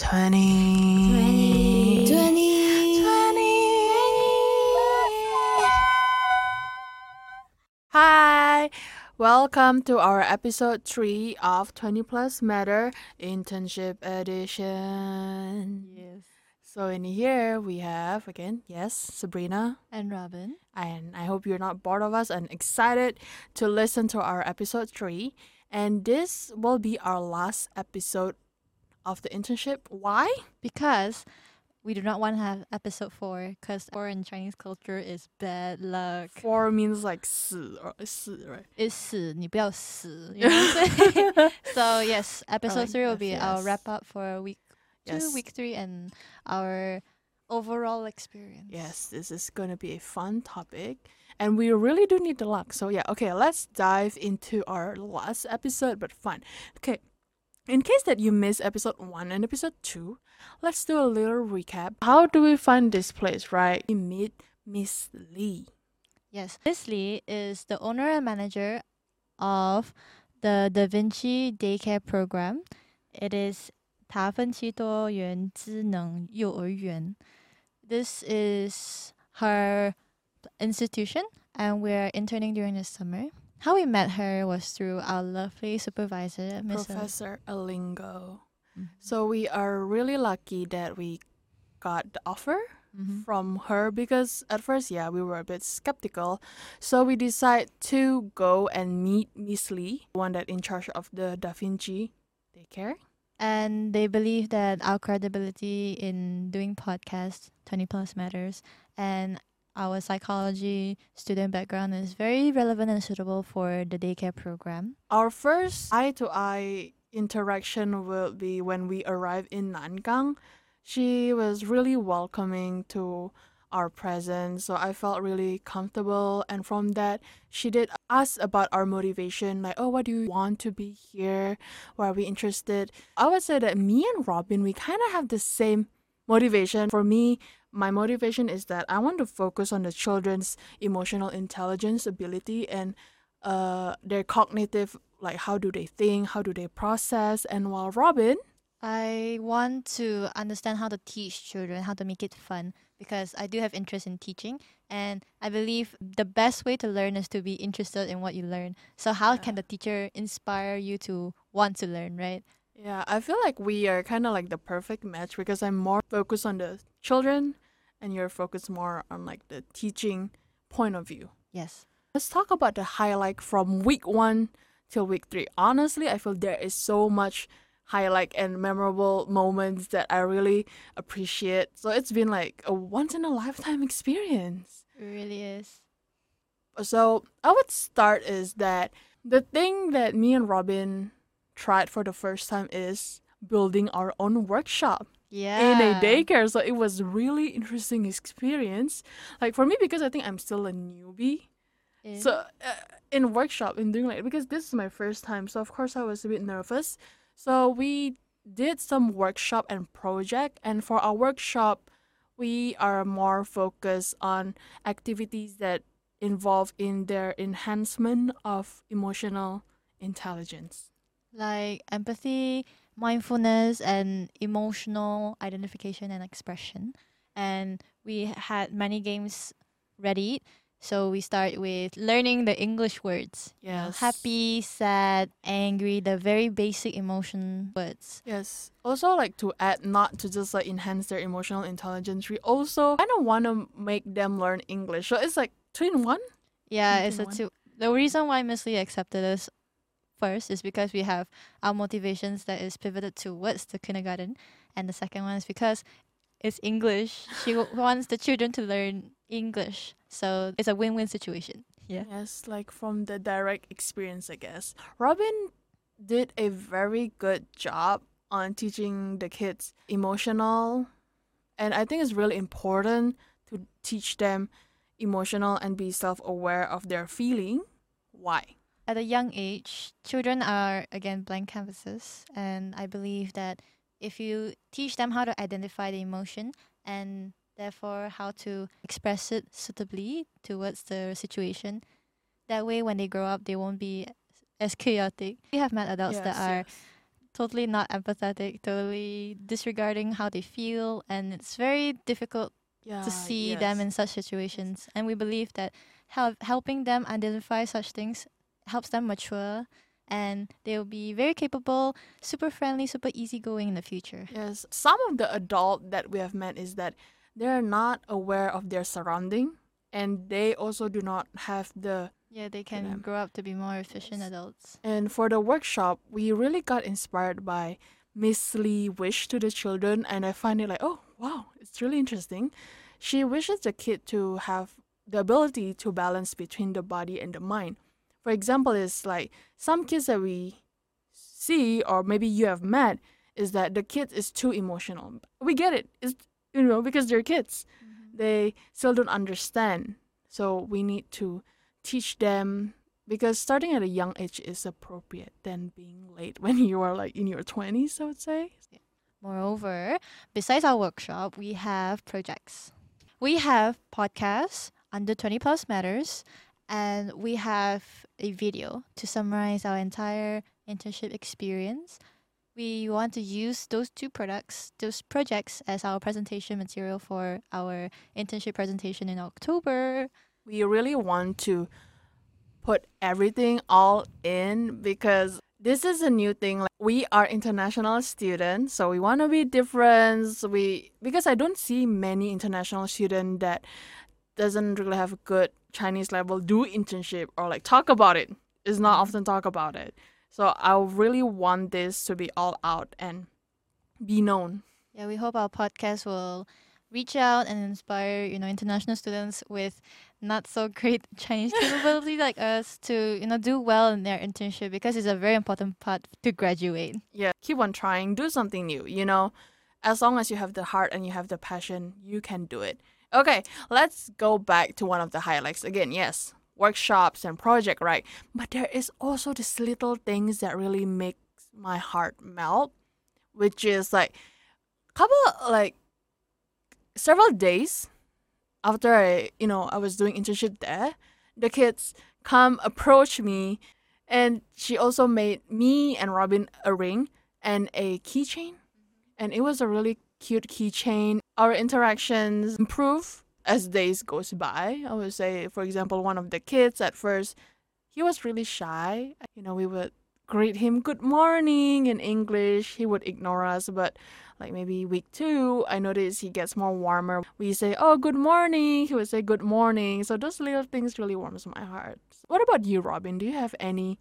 20. 20. 20. 20. Hi, welcome to our episode 3 of 20 Plus Matter Internship Edition. Yes. So, in here we have again, yes, Sabrina. And Robyn. And I hope you're not bored of us and excited to listen to our episode 3. And this will be our last episode of the internship. Why? Because we do not want to have episode four because four in Chinese culture is bad luck. Four means like 死 or 死, right? It's 死,你不要死, you know what I'm saying? so yes, episode like three will this, be our yes. wrap up for week two, Yes. week three, and our overall experience. Yes, this is going to be a fun topic. And we really do need the luck. So, yeah, okay, let's dive into our last episode, but fun. Okay, in case that you missed episode one and episode two, let's do a little recap. How do we find this place, right? We meet Miss Lee. Yes. Miss Lee is the owner and manager of the Da Vinci Daycare Program. It is 达芬奇多元智能幼儿园. This is her institution, and we're interning during the summer. How we met her was through our lovely supervisor, Miss. El- Professor Alingo. Mhm. So, we are really lucky that we got the offer Mhm. from her because at first, yeah, we were a bit skeptical. So we decided to go and meet Miss Lee, one that in charge of the Da Vinci daycare. and they believe that our credibility in doing podcasts 20 plus matters and our psychology student background is very relevant and suitable for the daycare program Our first eye to eye interaction will be when we arrive in Nangang. She was really welcoming to our presence, so I felt really comfortable. And from that, she did ask about our motivation, like, oh, what do you want to be here? Why are we interested? I would say that me and Robyn, we kind of have the same motivation. For me, my motivation is that I want to focus on the children's emotional intelligence ability and uh, their cognitive, like how do they think, how do they process. And while Robyn, i want to understand how to teach children how to make it fun because i do have interest in teaching and i believe the best way to learn is to be interested in what you learn so how can the teacher inspire you to want to learn right yeah, I feel like we are kind of like the perfect match because I'm more focused on the children and you're focused more on like the teaching point of view. yes Let's talk about the highlight from week one till week three. Honestly, I feel there is so much highlight and memorable moments that I really appreciate. So it's been like a once in a lifetime experience. it really is So I would start is that the thing that me and Robyn tried for the first time is building our own workshop yeah in a daycare. So it was really interesting experience. Like for me because I think I'm still a newbie. So uh, in workshop in doing like because this is my first time, so of course I was a bit nervous. So we did some workshop and project, and for our workshop, we are more focused on activities that involve in their enhancement of emotional intelligence. Like empathy, mindfulness, and emotional identification and expression. And we had many games ready. So we start with learning the English words. Yes. happy, sad, angry, the very basic emotion words. Yes. Also, like to add, not to just like enhance their emotional intelligence, we also kind of want to make them learn English. So it's like two in one. Yeah, Two it's a one. two. The reason why Miss Lee accepted us first is because we have our motivations that is pivoted towards the kindergarten, and the second one is because it's English. She wants the children to learn English, so it's a win-win situation. Yeah. Yes, like from the direct experience, I guess. Robyn did a very good job on teaching the kids emotional, and I think it's really important to teach them emotional and be self-aware of their feeling. Why? At a young age, children are again blank canvases, and I believe that if you teach them how to identify the emotion and therefore how to express it suitably towards the situation, that way when they grow up, they won't be as chaotic. We have met adults that are totally not empathetic, totally disregarding how they feel, and it's very difficult yeah, to see them in such situations. And we believe that help, helping them identify such things helps them mature and they'll be very capable, super friendly, super easygoing in the future. Yes, some of the adult that we have met is that they're not aware of their surrounding and they also do not have the Yeah, they can grow up to be more efficient Yes. adults. and for the workshop we really got inspired by Miss Lee wish to the children and I find it like oh wow it's really interesting. She wishes the kid to have the ability to balance between the body and the mind. For example, is like some kids that we see or maybe you have met is that the kid is too emotional. We get it. It's you know because they're kids. Mm-hmm. They still don't understand. So we need to teach them because starting at a young age is appropriate than being late when you are like in your 20s, I would say. Moreover, besides our workshop, we have projects. We have podcasts under 20 plus matters, and we have a video to summarize our entire internship experience. We want to use those two products, those projects, as our presentation material for our internship presentation in October. We really want to put everything all in because this is a new thing. Like we are international students, so we want to be different. We because I don't see many international students that doesn't really have a good Chinese level do internship or like talk about it. Is not mm-hmm. often talk about it. So I really want this to be all out and be known. Yeah, we hope our podcast will reach out and inspire, you know, international students with not so great Chinese capability like us to, you know, do well in their internship because it's a very important part to graduate. yeah, keep on trying, do something new, you know. As long as you have the heart and you have the passion, you can do it. Okay, let's go back to one of the highlights again. Yes, workshops and project, right? But there is also these little things that really makes my heart melt, which is like couple like several days after I, you know, I was doing internship there, the kids come approach me and she also made me and Robyn a ring and a keychain. And it was a really cute keychain. Our interactions improve as days goes by. I would say, for example, one of the kids at first, he was really shy. You know, we would greet him good morning in English. He would ignore us, but like maybe week two, I noticed he gets more warmer. We say, "Oh, good morning." He would say, "Good morning." So those little things really warms my heart. What about you, Robyn? Do you have any,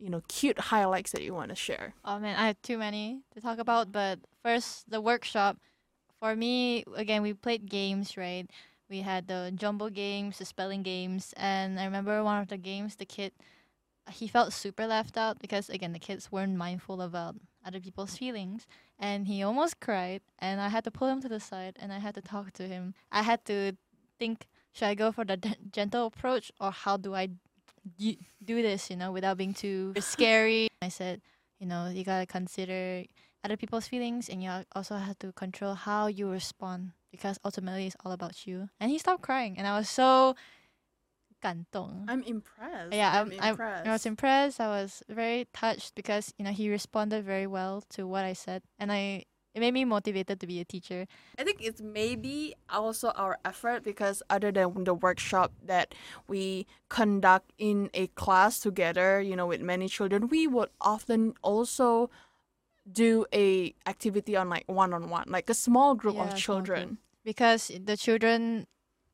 you know, cute highlights that you want to share? Oh man, I have too many to talk about, but first the workshop. For me, again, we played games, right? We had the jumbo games, the spelling games, and I remember one of the games, the kid, he felt super left out because again, the kids weren't mindful about um, other people's feelings, and he almost cried, and I had to pull him to the side, and I had to talk to him. I had to think, should I go for the gentle approach, or how do I do this, you know, without being too scary? I said, you know, you gotta consider other people's feelings and you also have to control how you respond because ultimately it's all about you. And he stopped crying and I was so. I'm impressed. Yeah, I'm, I'm- I'm- impressed. I was impressed. I was very touched because, you know, he responded very well to what I said and I it made me motivated to be a teacher. I think it's maybe also our effort because other than the workshop that we conduct in a class together, you know, with many children, we would often also do a activity on like one on one, like a small group Yeah, of small group. children. because the children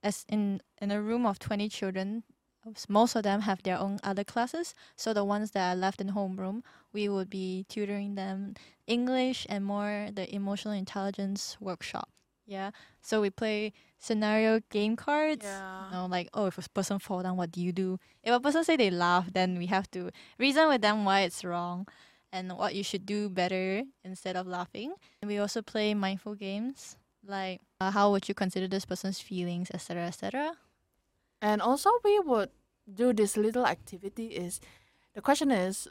as in in a room of 20 children most of them have their own other classes. So the ones that are left in homeroom we would be tutoring them english and more the emotional intelligence workshop. Yeah. So we play scenario game cards. Yeah. you know, like oh if a person fall down what do you do? If a person say they laugh then we have to reason with them why it's wrong and what you should do better instead of laughing. And we also play mindful games like uh, how would you consider this person's feelings etc etc And also we would do this little activity is the question is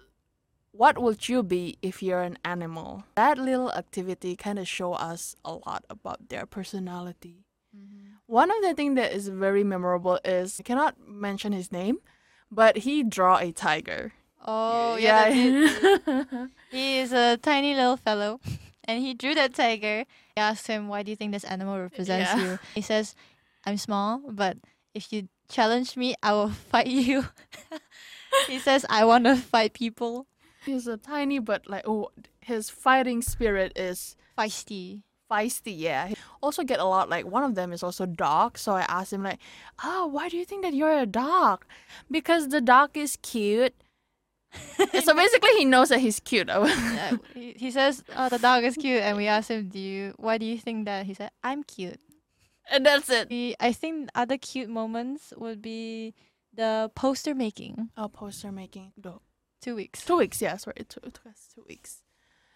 what would you be if you're an animal? That little activity kind of show us a lot about their personality. Mm-hmm. One of the things that is very memorable is I cannot mention his name, but he draw a tiger. oh yeah, it. he is a tiny little fellow, and he drew that tiger. I asked him, "Why do you think this animal represents Yeah. you?" He says, "I'm small, but if you challenge me, I will fight you." he says, "I want to fight people." He's a tiny, but like oh, his fighting spirit is Feisty. feisty. Yeah. He also get a lot. Like one of them is also dog. So I asked him like, oh, why do you think that you're a dog? Because the dog is cute. so basically, he knows that he's cute. Uh, he, he says, "Oh, the dog is cute," and we asked him, "Do you? Why do you think that?" He said, "I'm cute." And that's it. I think other cute moments would be the poster making. Oh, poster making. No. Two weeks. Two weeks. Yeah, sorry. It took, it took us two weeks.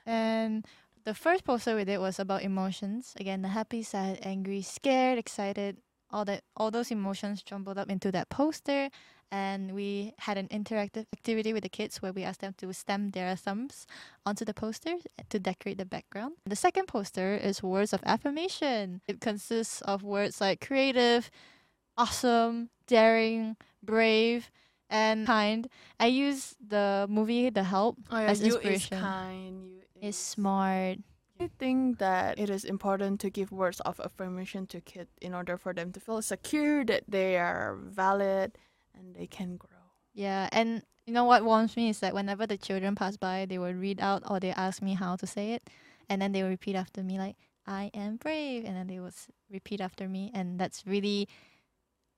And the first poster we did was about emotions. Again, the happy, sad, angry, scared, excited, all that all those emotions jumbled up into that poster. And we had an interactive activity with the kids where we asked them to stamp their thumbs onto the poster to decorate the background. The second poster is words of affirmation. It consists of words like creative, awesome, daring, brave, and kind. I use the movie The Help Oh yeah, as you inspiration. is kind. You is smart. I think that it is important to give words of affirmation to kids in order for them to feel secure that they are valid and they can grow. Yeah, and you know what warms me is that whenever the children pass by, they will read out or they ask me how to say it, and then they will repeat after me like "I am brave," and then they will repeat after me, and that's really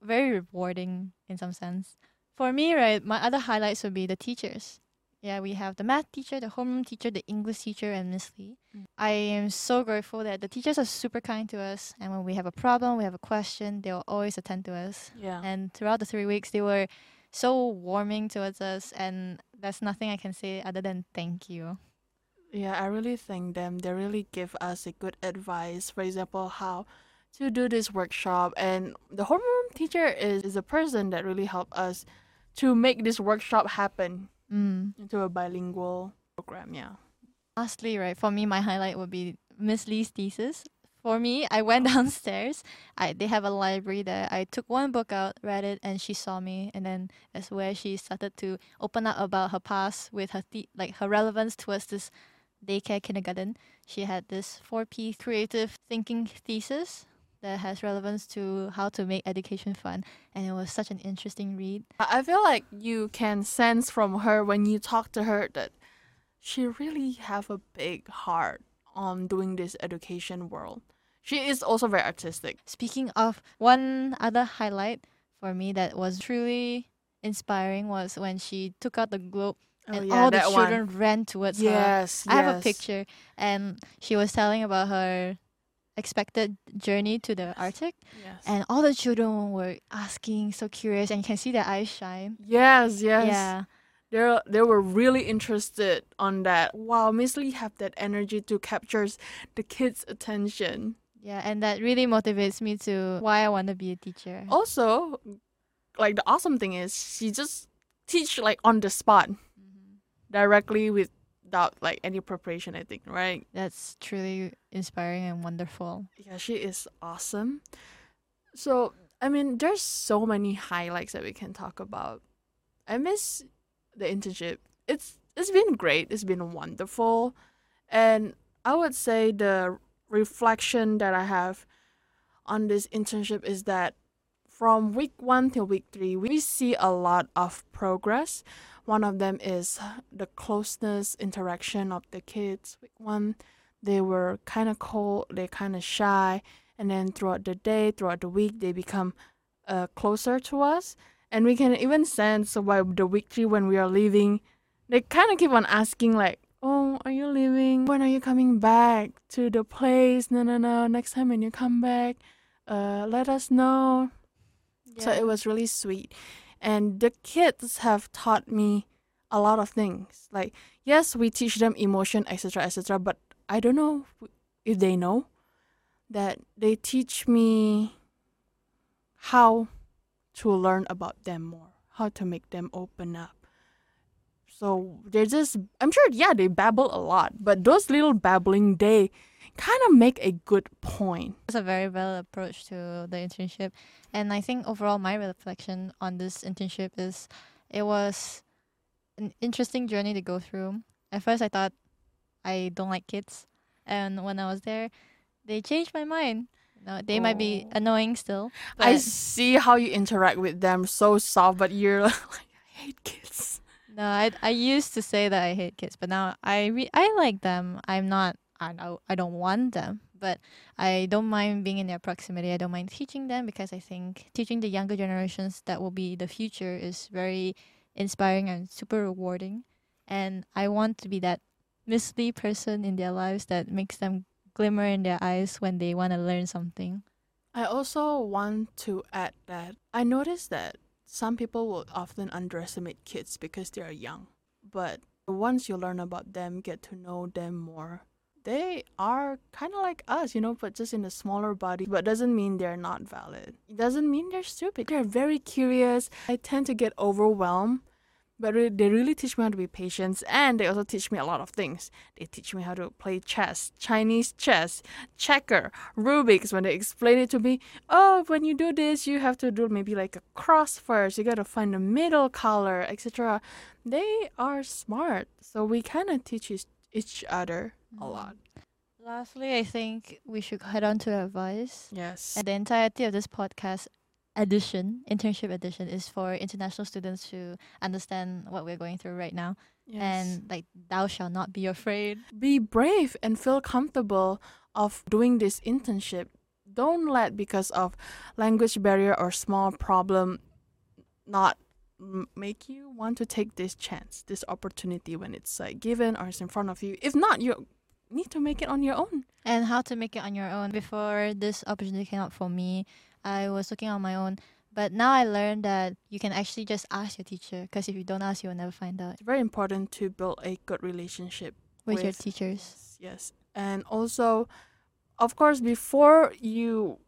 very rewarding in some sense. For me, right, my other highlights would be the teachers. Yeah, we have the math teacher, the homeroom teacher, the English teacher, and Miss Lee. Mm. I am so grateful that the teachers are super kind to us, and when we have a problem, we have a question, they'll always attend to us Yeah. and throughout the three weeks they were so warming towards us and there's nothing i can say other than thank you Yeah, I really thank them. They really give us a good advice. For example, how to do this workshop. And the homeroom teacher is, is a person that really helped us to make this workshop happen mm. into a bilingual program. Yeah. lastly right for me my highlight would be miss lee's thesis for me i went downstairs i they have a library there i took one book out read it and she saw me and then that's where she started to open up about her past with her the- like her relevance towards this daycare kindergarten she had this 4p creative thinking thesis that has relevance to how to make education fun and it was such an interesting read I feel like you can sense from her when you talk to her that she really have a big heart on doing this education world. She is also very artistic. Speaking of one other highlight for me that was truly inspiring was when she took out the globe oh, and all the children ran towards her. Yes, I have a picture and she was telling about her expected journey to the Arctic Yes. and all the children were asking so curious and you can see their eyes shine. yes, yes. Yeah. They they were really interested on that. Wow, Miss Lee have that energy to capture the kids' attention. Yeah, and that really motivates me to why I want to be a teacher. Also, like the awesome thing is she just teach like on the spot mm-hmm. directly without like any preparation. I think right. That's truly inspiring and wonderful. Yeah, she is awesome. So I mean, there's so many highlights that we can talk about. I miss the internship. It's it's been great. It's been wonderful, and I would say the reflection that I have on this internship is that from week one till week three, we see a lot of progress. One of them is the closeness interaction of the kids. Week one, they were kind of cold, they're kind of shy, and then throughout the day, throughout the week, they become uh, closer to us. And we can even sense by the week three when we are leaving, they kind of keep on asking like, "Oh, are you leaving? When are you coming back to the place? No, no, no. Next time when you come back, uh, let us know." So it was really sweet. And the kids have taught me a lot of things. Like, yes, we teach them emotion, etc., etc., but I don't know if they know that they teach me how to learn about them more, how to make them open up. So they're just, I'm sure, yeah, they babble a lot, but those little babbling, they kind of make a good point. That's a very valid approach to the internship. And I think overall, my reflection on this internship is it was an interesting journey to go through. At first, I thought I don't like kids. And when I was there, they changed my mind. No, they might be Oh. annoying still. I see how you interact with them so soft, but you're like, I hate kids. No, I I used to say that I hate kids, but now I re- I like them. I'm not I know I don't want them, but I don't mind being in their proximity. I don't mind teaching them because I think teaching the younger generations that will be the future is very inspiring and super rewarding. And I want to be that Lee person in their lives that makes them glimmer in their eyes when they want to learn something. I also want to add that I noticed that some people will often underestimate kids because they are young. But once you learn about them, get to know them more, they are kind of like us, you know, but just in a smaller body. But doesn't mean they're not valid. It doesn't mean they're stupid. They're very curious. I tend to get overwhelmed. But they really teach me how to be patient, and they also teach me a lot of things. They teach me how to play chess, Chinese chess, checker, Rubik's. When they explain it to me, oh, when you do this, you have to do maybe like a cross first. You gotta find the middle color, etc. They are smart, so we kind of teach each, each other a Mm. lot. Lastly, I think we should head on to advice. Yes. And the entirety of this podcast edition, internship edition, is for international students to understand what we're going through right now. yes. And like, thou shall not be afraid. be brave and feel comfortable of doing this internship. Don't let because of language barrier or small problem not m- make you want to take this chance, this opportunity when it's like given or it's in front of you. If not, you need to make it on your own. And how to make it on your own. Before this opportunity came up for me, I was looking on my own. But now I learned that you can actually just ask your teacher because if you don't ask, you'll never find out It's very important to build a good relationship with, your teachers. Yes, yes. And also, of course, before you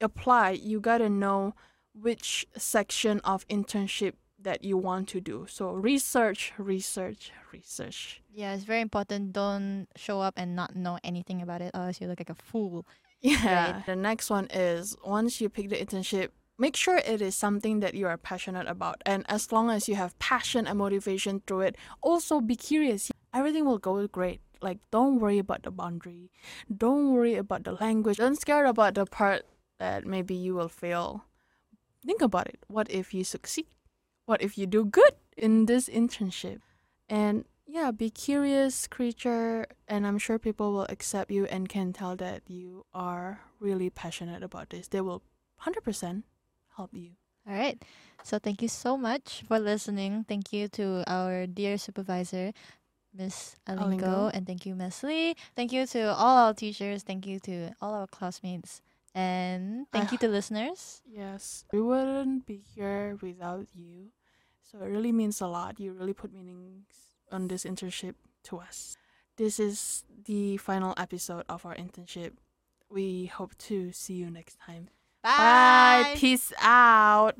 apply, you gotta know which section of internship that you want to do. So research, research, research. Yeah, it's very important. Don't show up and not know anything about it, or else you look like a fool. Yeah. The next one is once you pick the internship, make sure it is something that you are passionate about. And as long as you have passion and motivation through it, also be curious. Everything will go great. Like don't worry about the boundary. Don't worry about the language. Don't scare about the part that maybe you will fail. Think about it. What if you succeed? What if you do good in this internship? And yeah, be curious creature and I'm sure people will accept you and can tell that you are really passionate about this. They will 100% help you. All right. So thank you so much for listening. Thank you to our dear supervisor, Miss Alingo, Alingo. and thank you, Miss Lee. Thank you to all our teachers. Thank you to all our classmates. And thank I you to listeners. Yes, we wouldn't be here without you. So it really means a lot. You really put meanings on this internship to us. This is the final episode of our internship. We hope to see you next time. Bye. Peace out.